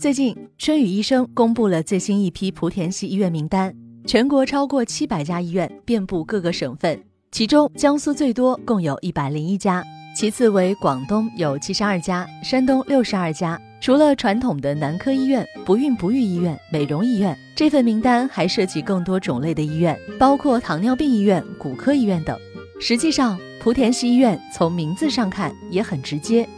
最近，春雨医生公布了最新一批莆田系医院名单，全国超过七百家医院，遍布各个省份，其中江苏最多，共有一百零一家，其次为广东有七十二家，山东六十二家。除了传统的男科医院、不孕不育医院、美容医院，这份名单还涉及更多种类的医院，包括糖尿病医院、骨科医院等。实际上，莆田系医院从名字上看也很直接。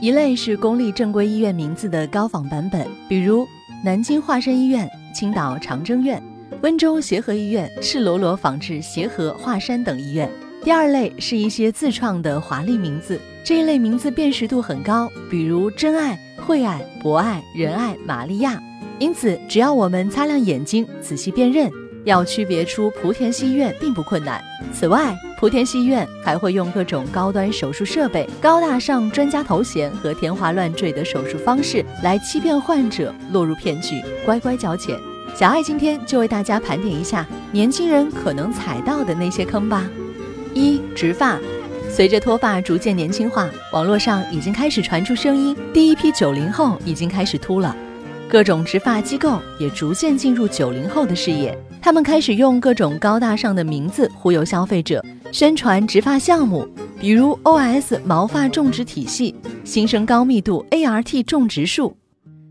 一类是公立正规医院名字的高仿版本，比如南京华山医院、青岛长征院、温州协和医院、赤裸裸仿制协和、华山等医院。第二类是一些自创的华丽名字，这一类名字辨识度很高，比如真爱、惠爱、博爱、仁爱、玛利亚。因此，只要我们擦亮眼睛，仔细辨认。要区别出莆田系医院并不困难。此外，莆田系医院还会用各种高端手术设备、高大上专家头衔和天花乱坠的手术方式来欺骗患者，落入骗局，乖乖交钱。小爱今天就为大家盘点一下年轻人可能踩到的那些坑吧。一、植发，随着脱发逐渐年轻化，网络上已经开始传出声音，第一批九零后已经开始秃了。各种植发机构也逐渐进入九零后的视野，他们开始用各种高大上的名字忽悠消费者，宣传植发项目，比如 OS 毛发种植体系、新生高密度 ART 种植术。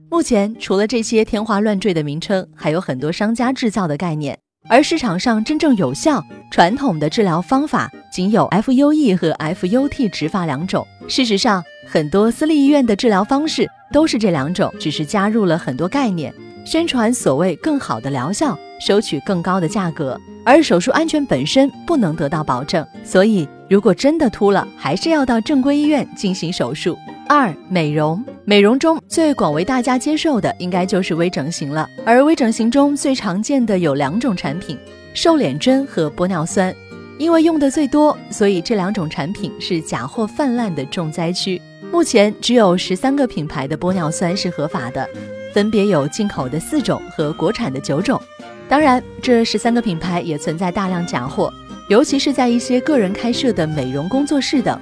目前，除了这些天花乱坠的名称，还有很多商家制造的概念，而市场上真正有效传统的治疗方法仅有 FUE 和 FUT 植发两种。事实上，很多私立医院的治疗方式。都是这两种，只是加入了很多概念，宣传所谓更好的疗效，收取更高的价格，而手术安全本身不能得到保证。所以，如果真的秃了，还是要到正规医院进行手术。二、美容，美容中最广为大家接受的应该就是微整形了，而微整形中最常见的有两种产品：瘦脸针和玻尿酸。因为用的最多，所以这两种产品是假货泛滥的重灾区。目前只有十三个品牌的玻尿酸是合法的，分别有进口的四种和国产的九种。当然，这十三个品牌也存在大量假货，尤其是在一些个人开设的美容工作室等。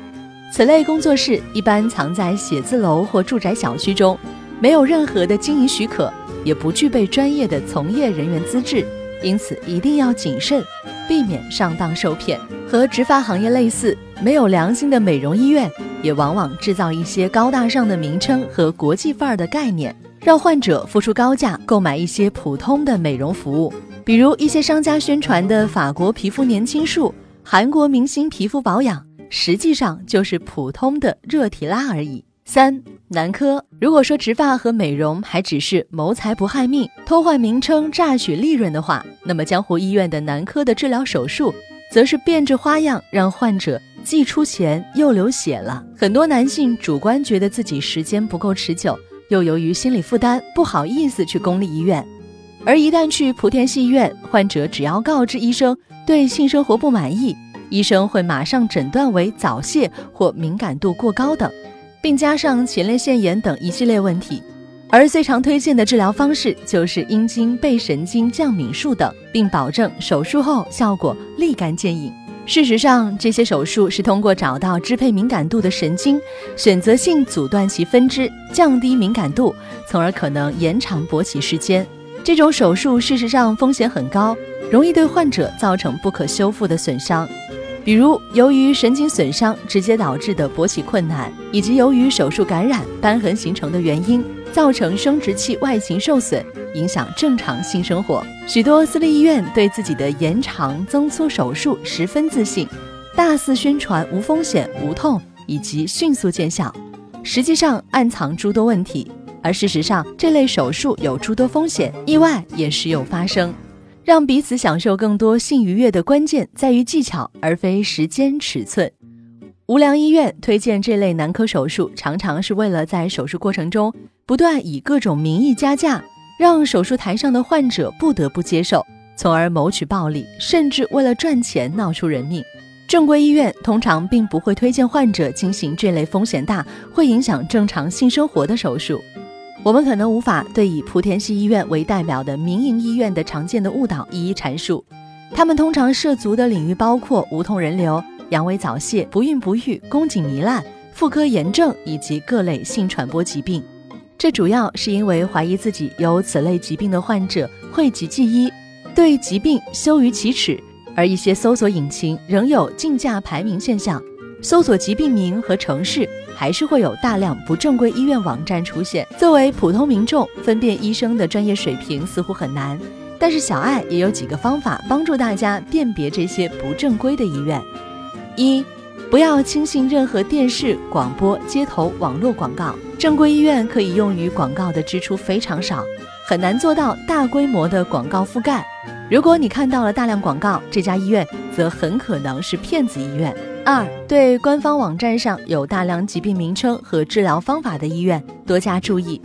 此类工作室一般藏在写字楼或住宅小区中，没有任何的经营许可，也不具备专业的从业人员资质，因此一定要谨慎，避免上当受骗。和植发行业类似，没有良心的美容医院。也往往制造一些高大上的名称和国际范儿的概念，让患者付出高价购买一些普通的美容服务，比如一些商家宣传的法国皮肤年轻术、韩国明星皮肤保养，实际上就是普通的热提拉而已。三男科，如果说植发和美容还只是谋财不害命、偷换名称榨取利润的话，那么江湖医院的男科的治疗手术，则是变着花样让患者。既出钱又流血了，很多男性主观觉得自己时间不够持久，又由于心理负担不好意思去公立医院，而一旦去莆田系医院，患者只要告知医生对性生活不满意，医生会马上诊断为早泄或敏感度过高等，并加上前列腺炎等一系列问题。而最常推荐的治疗方式就是阴茎背神经降敏术等，并保证手术后效果立竿见影。事实上，这些手术是通过找到支配敏感度的神经，选择性阻断其分支，降低敏感度，从而可能延长勃起时间。这种手术事实上风险很高，容易对患者造成不可修复的损伤，比如由于神经损伤直接导致的勃起困难，以及由于手术感染瘢痕形成的原因。造成生殖器外形受损，影响正常性生活。许多私立医院对自己的延长增粗手术十分自信，大肆宣传无风险、无痛以及迅速见效，实际上暗藏诸多问题。而事实上，这类手术有诸多风险，意外也时有发生。让彼此享受更多性愉悦的关键在于技巧，而非时间尺寸。无良医院推荐这类男科手术，常常是为了在手术过程中不断以各种名义加价，让手术台上的患者不得不接受，从而谋取暴利，甚至为了赚钱闹出人命。正规医院通常并不会推荐患者进行这类风险大、会影响正常性生活的手术。我们可能无法对以莆田系医院为代表的民营医院的常见的误导一一阐述，他们通常涉足的领域包括无痛人流。阳痿早泄、不孕不育、宫颈糜烂、妇科炎症以及各类性传播疾病。这主要是因为怀疑自己有此类疾病的患者讳疾忌医，对疾病羞于启齿，而一些搜索引擎仍有竞价排名现象，搜索疾病名和城市，还是会有大量不正规医院网站出现。作为普通民众，分辨医生的专业水平似乎很难。但是小爱也有几个方法帮助大家辨别这些不正规的医院：一、不要轻信任何电视、广播、街头、网络广告。正规医院可以用于广告的支出非常少，很难做到大规模的广告覆盖。如果你看到了大量广告，这家医院则很可能是骗子医院。二、对官方网站上有大量疾病名称和治疗方法的医院多加注意。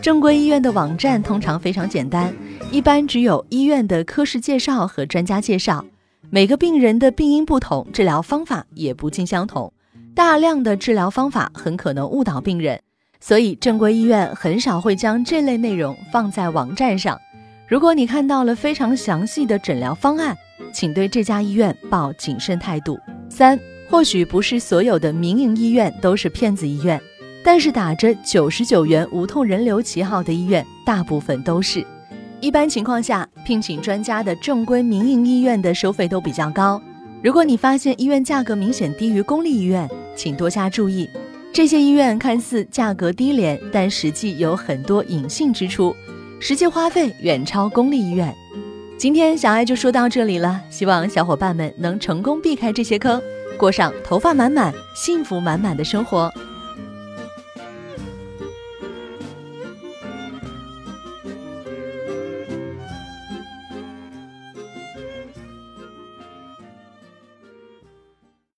正规医院的网站通常非常简单。一般只有医院的科室介绍和专家介绍，每个病人的病因不同，治疗方法也不尽相同，大量的治疗方法很可能误导病人，所以正规医院很少会将这类内容放在网站上。如果你看到了非常详细的诊疗方案，请对这家医院抱谨慎态度。三，或许不是所有的民营医院都是骗子医院，但是打着九十九元无痛人流旗号的医院，大部分都是。一般情况下，聘请专家的正规民营医院的收费都比较高。如果你发现医院价格明显低于公立医院，请多加注意。这些医院看似价格低廉，但实际有很多隐性支出，实际花费远超公立医院。今天小爱就说到这里了，希望小伙伴们能成功避开这些坑，过上头发满满、幸福满满的生活。